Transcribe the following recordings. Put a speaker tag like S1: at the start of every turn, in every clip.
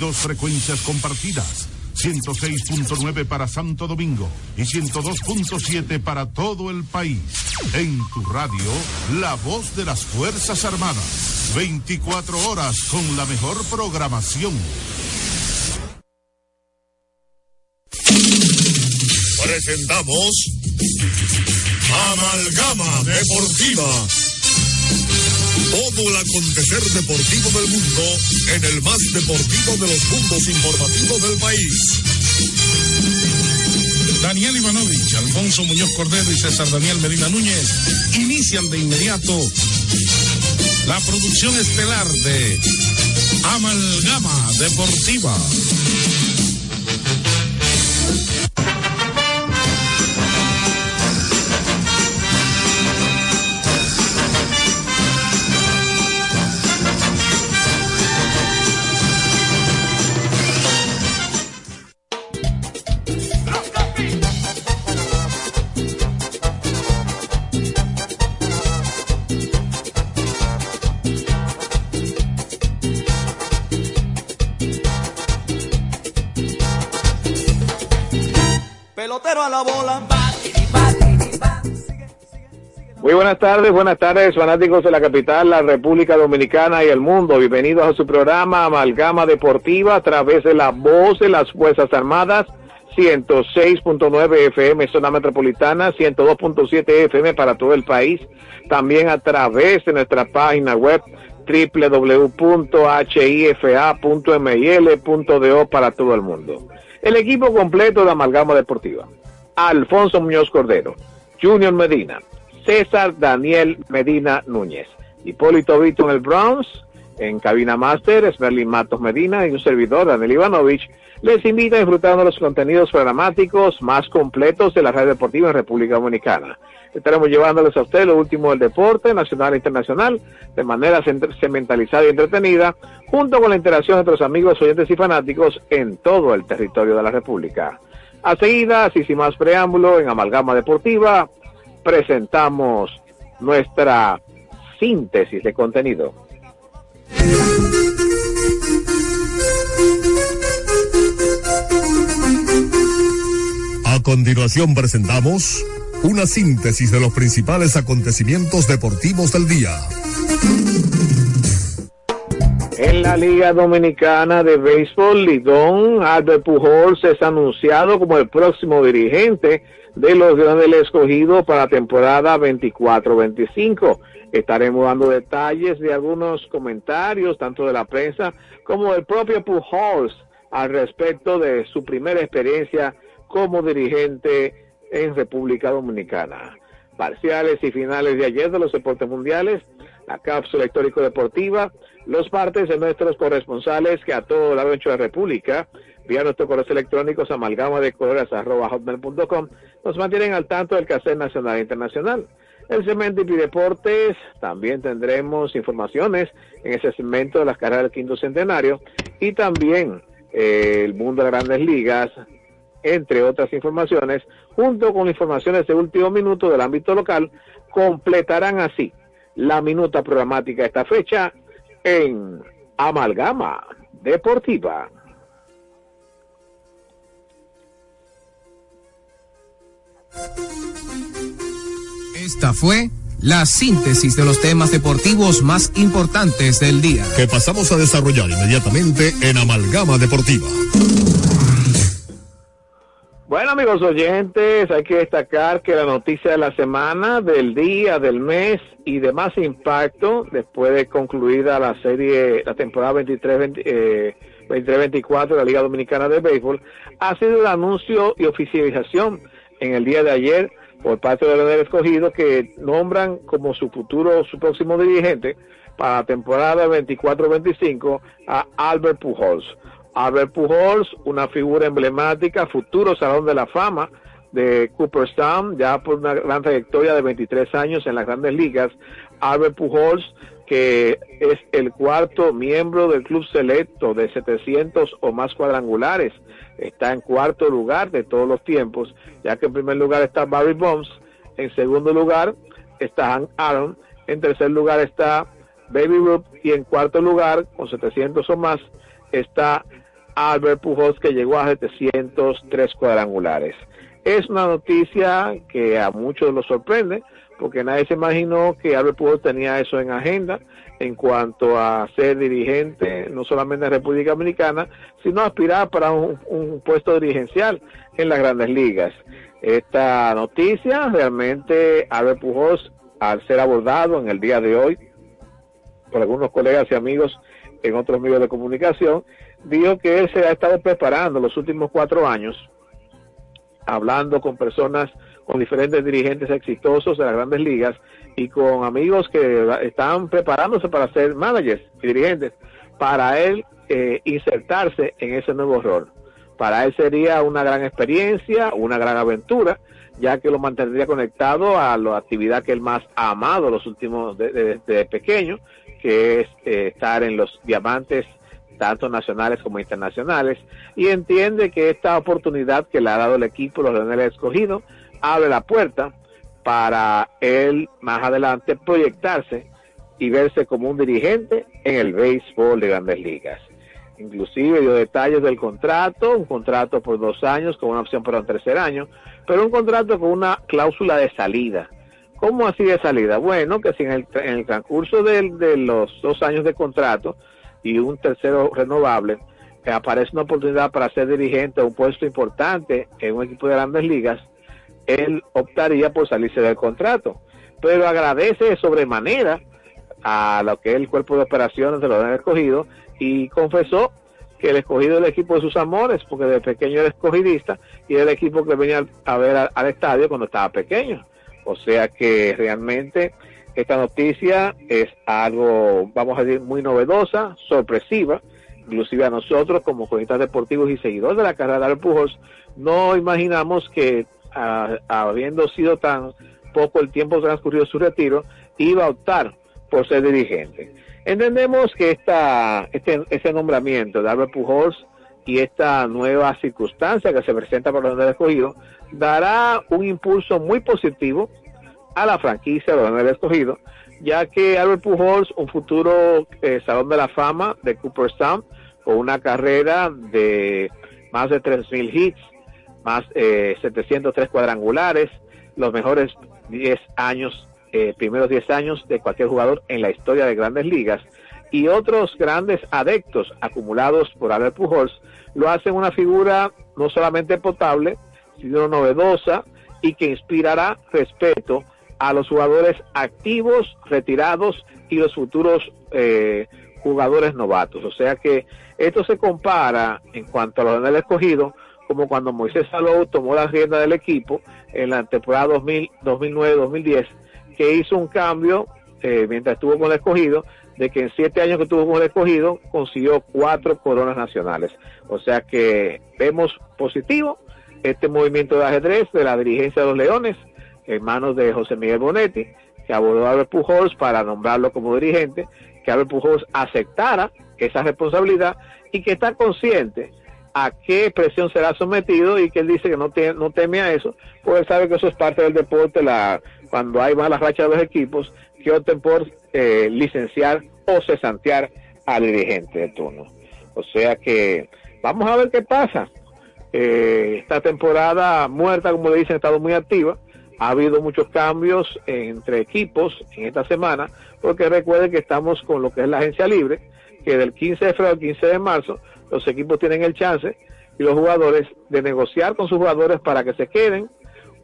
S1: 22 frecuencias compartidas. 106.9 para Santo Domingo y 102.7 para todo el país. En tu radio, la voz de las Fuerzas Armadas. 24 horas con la mejor programación.
S2: Presentamos Amalgama Deportiva. Todo el acontecer deportivo del mundo en el más deportivo de los mundos informativos del país.
S3: Daniel Ivanovich, Alfonso Muñoz Cordero y César Daniel Medina Núñez inician de inmediato la producción estelar de Amalgama Deportiva.
S4: Muy buenas tardes, buenas tardes, fanáticos de la capital, la República Dominicana y el mundo. Bienvenidos a su programa Amalgama Deportiva a través de la voz de las Fuerzas Armadas, 106.9 FM zona metropolitana, 102.7 FM para todo el país. También a través de nuestra página web www.hifa.mil.do para todo el mundo. El equipo completo de Amalgama Deportiva. Alfonso Muñoz Cordero, Junior Medina, César Daniel Medina Núñez, Hipólito Vito en el Bronx, en Cabina Master, Esmerlin Matos Medina y un servidor, Daniel Ivanovich, les invita a disfrutar de los contenidos programáticos más completos de la red deportiva en República Dominicana. Estaremos llevándoles a usted lo último del deporte nacional e internacional de manera cementalizada y entretenida, junto con la interacción de nuestros amigos, oyentes y fanáticos en todo el territorio de la República. A seguida, y sin más preámbulo, en Amalgama Deportiva, presentamos nuestra síntesis de contenido.
S2: A continuación presentamos una síntesis de los principales acontecimientos deportivos del día.
S4: En la Liga Dominicana de Béisbol, Lidón Albert Pujols es anunciado como el próximo dirigente de los Grandes del Escogido para temporada 24-25. Estaremos dando detalles de algunos comentarios, tanto de la prensa como del propio Pujols, al respecto de su primera experiencia como dirigente en República Dominicana. Parciales y finales de ayer de los deportes mundiales, la cápsula histórico deportiva, los partes de nuestros corresponsales que a todo lado de República, vía nuestros correos electrónicos amalgama de nos mantienen al tanto del caser nacional e internacional. El segmento y deportes también tendremos informaciones en ese segmento de las carreras del quinto centenario y también eh, el mundo de las grandes ligas, entre otras informaciones, junto con informaciones de último minuto del ámbito local, completarán así la minuta programática de esta fecha en Amalgama Deportiva.
S5: Esta fue la síntesis de los temas deportivos más importantes del día.
S2: Que pasamos a desarrollar inmediatamente en Amalgama Deportiva.
S4: Bueno, amigos oyentes, hay que destacar que la noticia de la semana, del día, del mes y de más impacto, después de concluida la serie, la temporada 23, eh, 23-24 de la Liga Dominicana de Béisbol, ha sido el anuncio y oficialización en el día de ayer por parte de del escogido que nombran como su futuro, su próximo dirigente para la temporada 24-25 a Albert Pujols. Albert Pujols, una figura emblemática, futuro Salón de la Fama de Cooperstown, ya por una gran trayectoria de 23 años en las grandes ligas. Albert Pujols, que es el cuarto miembro del club selecto de 700 o más cuadrangulares, está en cuarto lugar de todos los tiempos, ya que en primer lugar está Barry Bonds, en segundo lugar está Hank Aaron, en tercer lugar está Baby Ruth y en cuarto lugar, con 700 o más, está Albert Pujols que llegó a 703 cuadrangulares. Es una noticia que a muchos los sorprende porque nadie se imaginó que Albert Pujols tenía eso en agenda en cuanto a ser dirigente, no solamente en República Dominicana, sino aspirar para un, un puesto dirigencial en las grandes ligas. Esta noticia realmente Albert Pujols, al ser abordado en el día de hoy por algunos colegas y amigos en otros medios de comunicación, dijo que él se ha estado preparando los últimos cuatro años, hablando con personas, con diferentes dirigentes exitosos de las grandes ligas y con amigos que están preparándose para ser managers y dirigentes, para él eh, insertarse en ese nuevo rol. Para él sería una gran experiencia, una gran aventura, ya que lo mantendría conectado a la actividad que él más ha amado los últimos desde pequeño, que es eh, estar en los diamantes tanto nacionales como internacionales, y entiende que esta oportunidad que le ha dado el equipo, los Leones Escogido, abre la puerta para él más adelante proyectarse y verse como un dirigente en el béisbol de grandes ligas. Inclusive dio detalles del contrato, un contrato por dos años con una opción para un tercer año, pero un contrato con una cláusula de salida. ¿Cómo así de salida? Bueno, que si en el, en el transcurso de, de los dos años de contrato y un tercero renovable, que aparece una oportunidad para ser dirigente a un puesto importante en un equipo de grandes ligas, él optaría por salirse del contrato. Pero agradece sobremanera a lo que el cuerpo de operaciones de los han escogido y confesó que el escogido es el equipo de sus amores, porque de pequeño era escogidista y el equipo que venía a ver al, al estadio cuando estaba pequeño. O sea que realmente esta noticia es algo, vamos a decir, muy novedosa, sorpresiva, inclusive a nosotros como cronistas deportivos y seguidores de la carrera de Pujols, no imaginamos que a, habiendo sido tan poco el tiempo transcurrido su retiro, iba a optar por ser dirigente. Entendemos que esta, este, ese nombramiento de Albert Pujols y esta nueva circunstancia que se presenta por los escogido dará un impulso muy positivo a la franquicia de los escogido, ya que Albert Pujols, un futuro eh, Salón de la Fama de Cooperstown, con una carrera de más de 3.000 hits, más eh, 703 cuadrangulares, los mejores 10 años, eh, primeros 10 años de cualquier jugador en la historia de grandes ligas, y otros grandes adeptos acumulados por Albert Pujols, lo hacen una figura no solamente potable, sino novedosa y que inspirará respeto a los jugadores activos, retirados y los futuros eh, jugadores novatos. O sea que esto se compara en cuanto a lo del escogido como cuando Moisés Salou tomó la rienda del equipo en la temporada 2009-2010, que hizo un cambio eh, mientras estuvo con el escogido, de que en siete años que estuvo con el escogido consiguió cuatro coronas nacionales. O sea que vemos positivo este movimiento de ajedrez de la dirigencia de los Leones en manos de José Miguel Bonetti, que abordó a Albert Pujols para nombrarlo como dirigente, que Albert Pujols aceptara esa responsabilidad y que está consciente a qué presión será sometido y que él dice que no, te, no teme a eso, porque él sabe que eso es parte del deporte, la, cuando hay malas rachas de los equipos, que opten por eh, licenciar o cesantear al dirigente de turno. O sea que vamos a ver qué pasa. Eh, esta temporada muerta, como le dicen, ha estado muy activa. Ha habido muchos cambios entre equipos en esta semana, porque recuerden que estamos con lo que es la agencia libre, que del 15 de febrero al 15 de marzo los equipos tienen el chance y los jugadores de negociar con sus jugadores para que se queden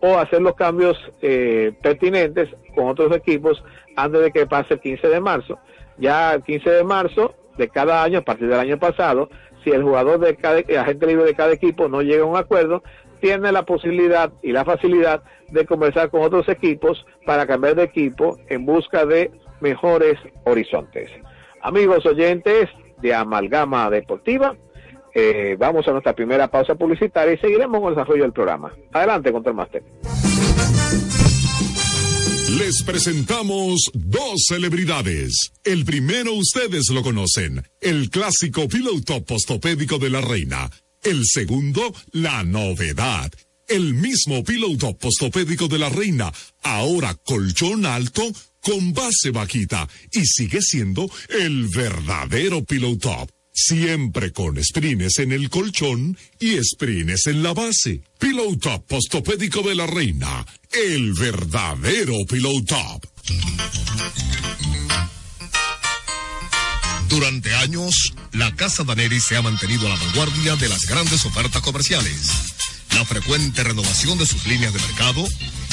S4: o hacer los cambios eh, pertinentes con otros equipos antes de que pase el 15 de marzo. Ya el 15 de marzo de cada año, a partir del año pasado, si el jugador de cada agente libre de cada equipo no llega a un acuerdo, tiene la posibilidad y la facilidad de conversar con otros equipos para cambiar de equipo en busca de mejores horizontes. Amigos oyentes de Amalgama Deportiva, eh, vamos a nuestra primera pausa publicitaria y seguiremos con el desarrollo del programa. Adelante, Control Master.
S2: Les presentamos dos celebridades. El primero ustedes lo conocen, el clásico piloto postopédico de la reina. El segundo, la novedad. El mismo piloto postopédico de la reina, ahora colchón alto con base bajita y sigue siendo el verdadero piloto Siempre con sprines en el colchón y sprines en la base. Pillow Top Postopédico de la Reina. El verdadero Pillow Top.
S6: Durante años, la Casa Daneri se ha mantenido a la vanguardia de las grandes ofertas comerciales. La frecuente renovación de sus líneas de mercado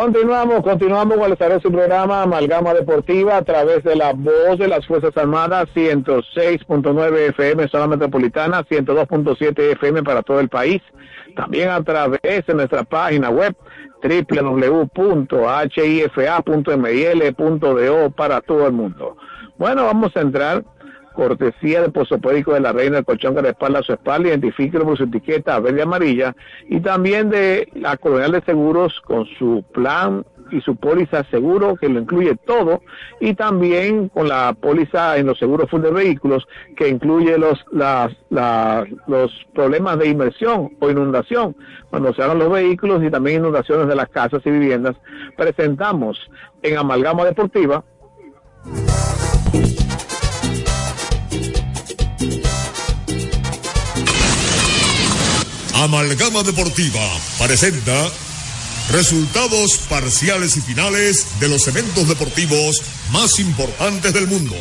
S4: Continuamos, continuamos con el su programa Amalgama Deportiva a través de la voz de las Fuerzas Armadas 106.9 FM zona metropolitana, 102.7 FM para todo el país. También a través de nuestra página web www.hifa.mil.do para todo el mundo. Bueno, vamos a entrar cortesía del posopédico de la reina del colchón que respalda su espalda, identifíquelo por su etiqueta verde y amarilla, y también de la colonial de seguros con su plan y su póliza seguro que lo incluye todo y también con la póliza en los seguros full de vehículos que incluye los las, los problemas de inmersión o inundación. Cuando se hagan los vehículos y también inundaciones de las casas y viviendas presentamos en Amalgama Deportiva
S6: Amalgama Deportiva presenta resultados parciales y finales de los eventos deportivos más importantes del mundo.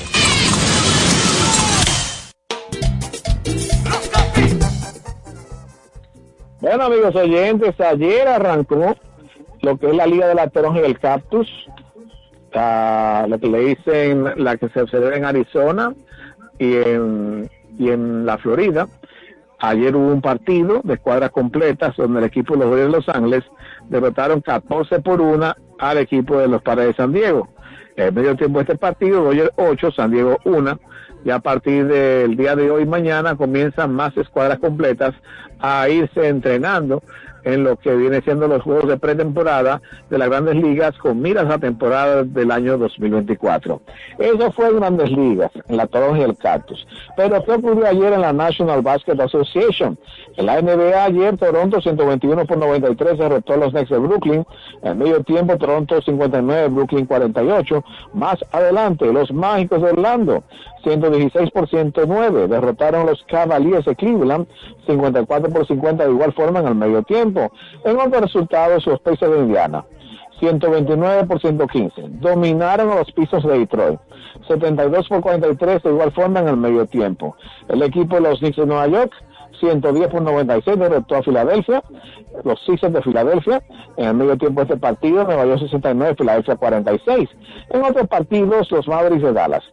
S4: Bueno amigos oyentes, ayer arrancó lo que es la Liga de la Toronja y el Cactus, lo que le dicen la que se celebra en Arizona y en, y en la Florida. Ayer hubo un partido de cuadras completas donde el equipo de los de Los Ángeles derrotaron 14 por 1 al equipo de los Padres de San Diego. En medio tiempo de este partido, Dodgers 8, San Diego 1. Y a partir del día de hoy, mañana, comienzan más escuadras completas a irse entrenando en lo que viene siendo los juegos de pretemporada de las grandes ligas con miras a temporada del año 2024. Eso fue en grandes ligas, en la Toronja y el Cactus. Pero ¿qué ocurrió ayer en la National Basketball Association? En la NBA ayer Toronto 121 por 93 derrotó a los Knicks de Brooklyn. En medio tiempo Toronto 59, Brooklyn 48. Más adelante los Mágicos de Orlando 116 por 109 derrotaron los Cavaliers de Cleveland 54 por 50 de igual forma en el medio tiempo. En otros resultados los Pacers de Indiana 129 por 115. Dominaron a los pisos de Detroit. 72 por 43 de igual forma en el medio tiempo. El equipo de los Knicks de Nueva York 110 por 96 derrotó a Filadelfia, los Sixers de Filadelfia, en el medio tiempo de este partido, Nueva York 69, Filadelfia 46. En otros partidos, los Mavericks de Dallas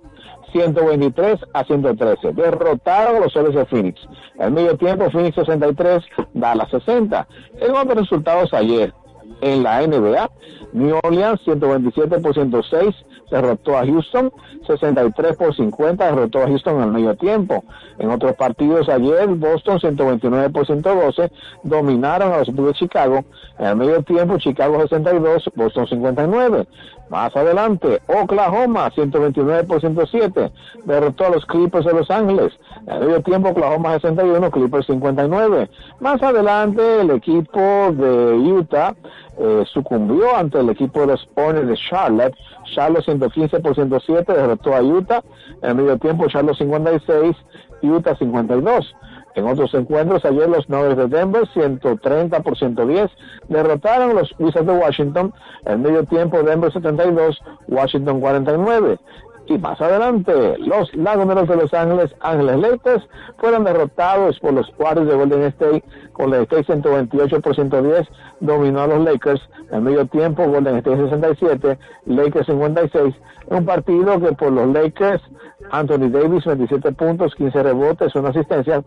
S4: 123 a 113. Derrotaron los soles de Phoenix. El medio tiempo, Phoenix 63, Dallas 60. En otros resultados ayer, en la NBA, New Orleans 127 por 106 derrotó a Houston, 63 por 50 derrotó a Houston al medio tiempo. En otros partidos ayer, Boston 129 por 112 dominaron a los Bulls de Chicago. En el medio tiempo, Chicago 62, Boston 59. Más adelante, Oklahoma 129 por 107 derrotó a los Clippers de Los Ángeles. En medio tiempo, Oklahoma 61, Clippers 59. Más adelante, el equipo de Utah eh, sucumbió ante el equipo de los Hornets de Charlotte. Charlotte 115 por 107 derrotó a Utah. En medio tiempo, Charlotte 56, Utah 52. En otros encuentros, ayer los Nuggets de Denver, 130 por 110, derrotaron a los Wizards de Washington. En medio tiempo, Denver 72, Washington 49. Y más adelante, los Laguneros de Los Ángeles, Ángeles Lakers, fueron derrotados por los Warriors de Golden State la State 128 por 110, dominó a los Lakers. En medio tiempo, Golden State 67, Lakers 56. Un partido que por los Lakers, Anthony Davis 27 puntos, 15 rebotes, una asistencia.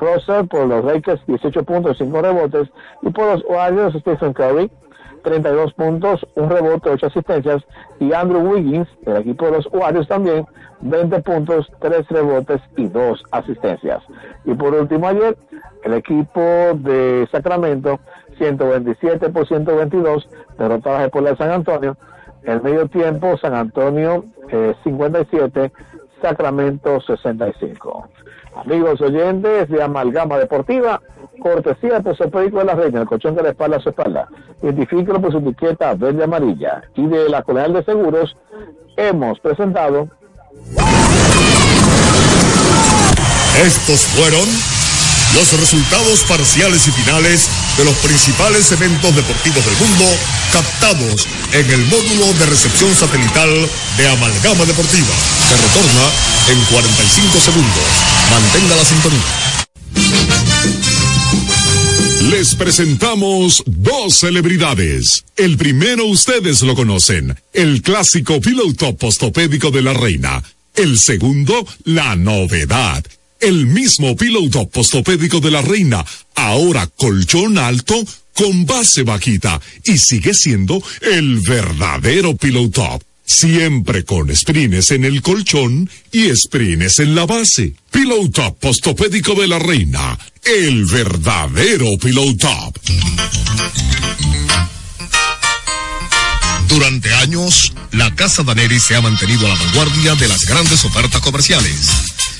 S4: Russell por los Lakers 18 puntos, 5 rebotes. Y por los Warriors, Stephen Curry 32 puntos, un rebote, 8 asistencias. Y Andrew Wiggins, del equipo de los Warriors también, 20 puntos, 3 rebotes y 2 asistencias. Y por último ayer, el equipo de Sacramento, 127 por 122, derrotadas por la de San Antonio. El medio tiempo, San Antonio eh, 57, Sacramento 65. Amigos oyentes de Amalgama Deportiva, cortesía de Sopérico de la Reina, el colchón de la espalda a su espalda. Identifíquelo por su etiqueta verde amarilla. Y de la Colegial de Seguros, hemos presentado.
S6: Estos fueron los resultados parciales y finales de los principales eventos deportivos del mundo captados en el módulo de recepción satelital de Amalgama Deportiva. Se retorna en 45 segundos. Mantenga la sintonía.
S2: Les presentamos dos celebridades. El primero ustedes lo conocen, el clásico piloto postopédico de la reina. El segundo, la novedad el mismo piloto postopédico de la reina, ahora colchón alto con base bajita y sigue siendo el verdadero piloto. Siempre con sprines en el colchón y sprines en la base. Piloto postopédico de la reina, el verdadero piloto.
S6: Durante años, la Casa Daneri se ha mantenido a la vanguardia de las grandes ofertas comerciales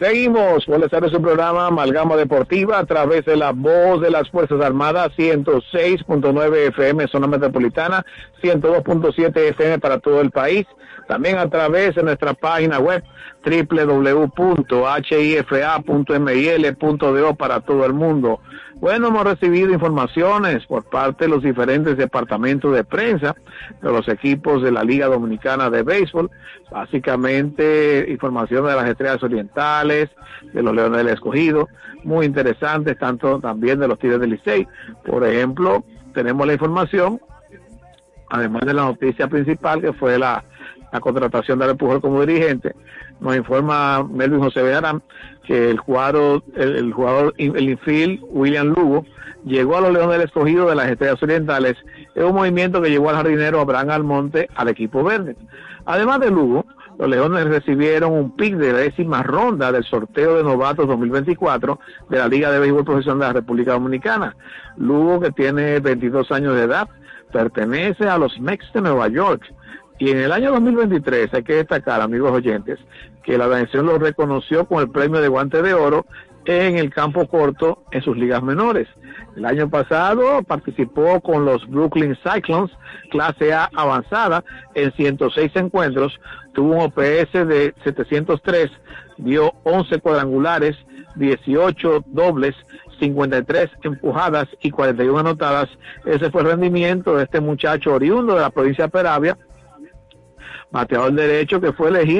S4: Seguimos de su programa Amalgama Deportiva a través de la voz de las Fuerzas Armadas 106.9 FM zona metropolitana, 102.7 FM para todo el país. También a través de nuestra página web www.hifa.mil.do para todo el mundo. Bueno, hemos recibido informaciones por parte de los diferentes departamentos de prensa de los equipos de la Liga Dominicana de Béisbol, básicamente información de las estrellas orientales, de los Leones del Escogido, muy interesantes, tanto también de los Tigres del Licey. Por ejemplo, tenemos la información, además de la noticia principal que fue la, contratación de Pujol como dirigente, nos informa Melvin José Bejarán que el jugador, el, jugador, el infield William Lugo, llegó a los Leones del Escogido de las Estrellas Orientales es un movimiento que llevó al jardinero Abraham Almonte al equipo verde. Además de Lugo, los Leones recibieron un pick de décima ronda del sorteo de novatos 2024 de la Liga de Béisbol Profesional de la República Dominicana. Lugo, que tiene 22 años de edad, pertenece a los Mex de Nueva York. Y en el año 2023 hay que destacar, amigos oyentes, que la organización lo reconoció con el premio de guante de oro en el campo corto en sus ligas menores. El año pasado participó con los Brooklyn Cyclones, clase A avanzada, en 106 encuentros, tuvo un OPS de 703, dio 11 cuadrangulares, 18 dobles, 53 empujadas y 41 anotadas. Ese fue el rendimiento de este muchacho oriundo de la provincia de Peravia, bateador derecho que fue elegido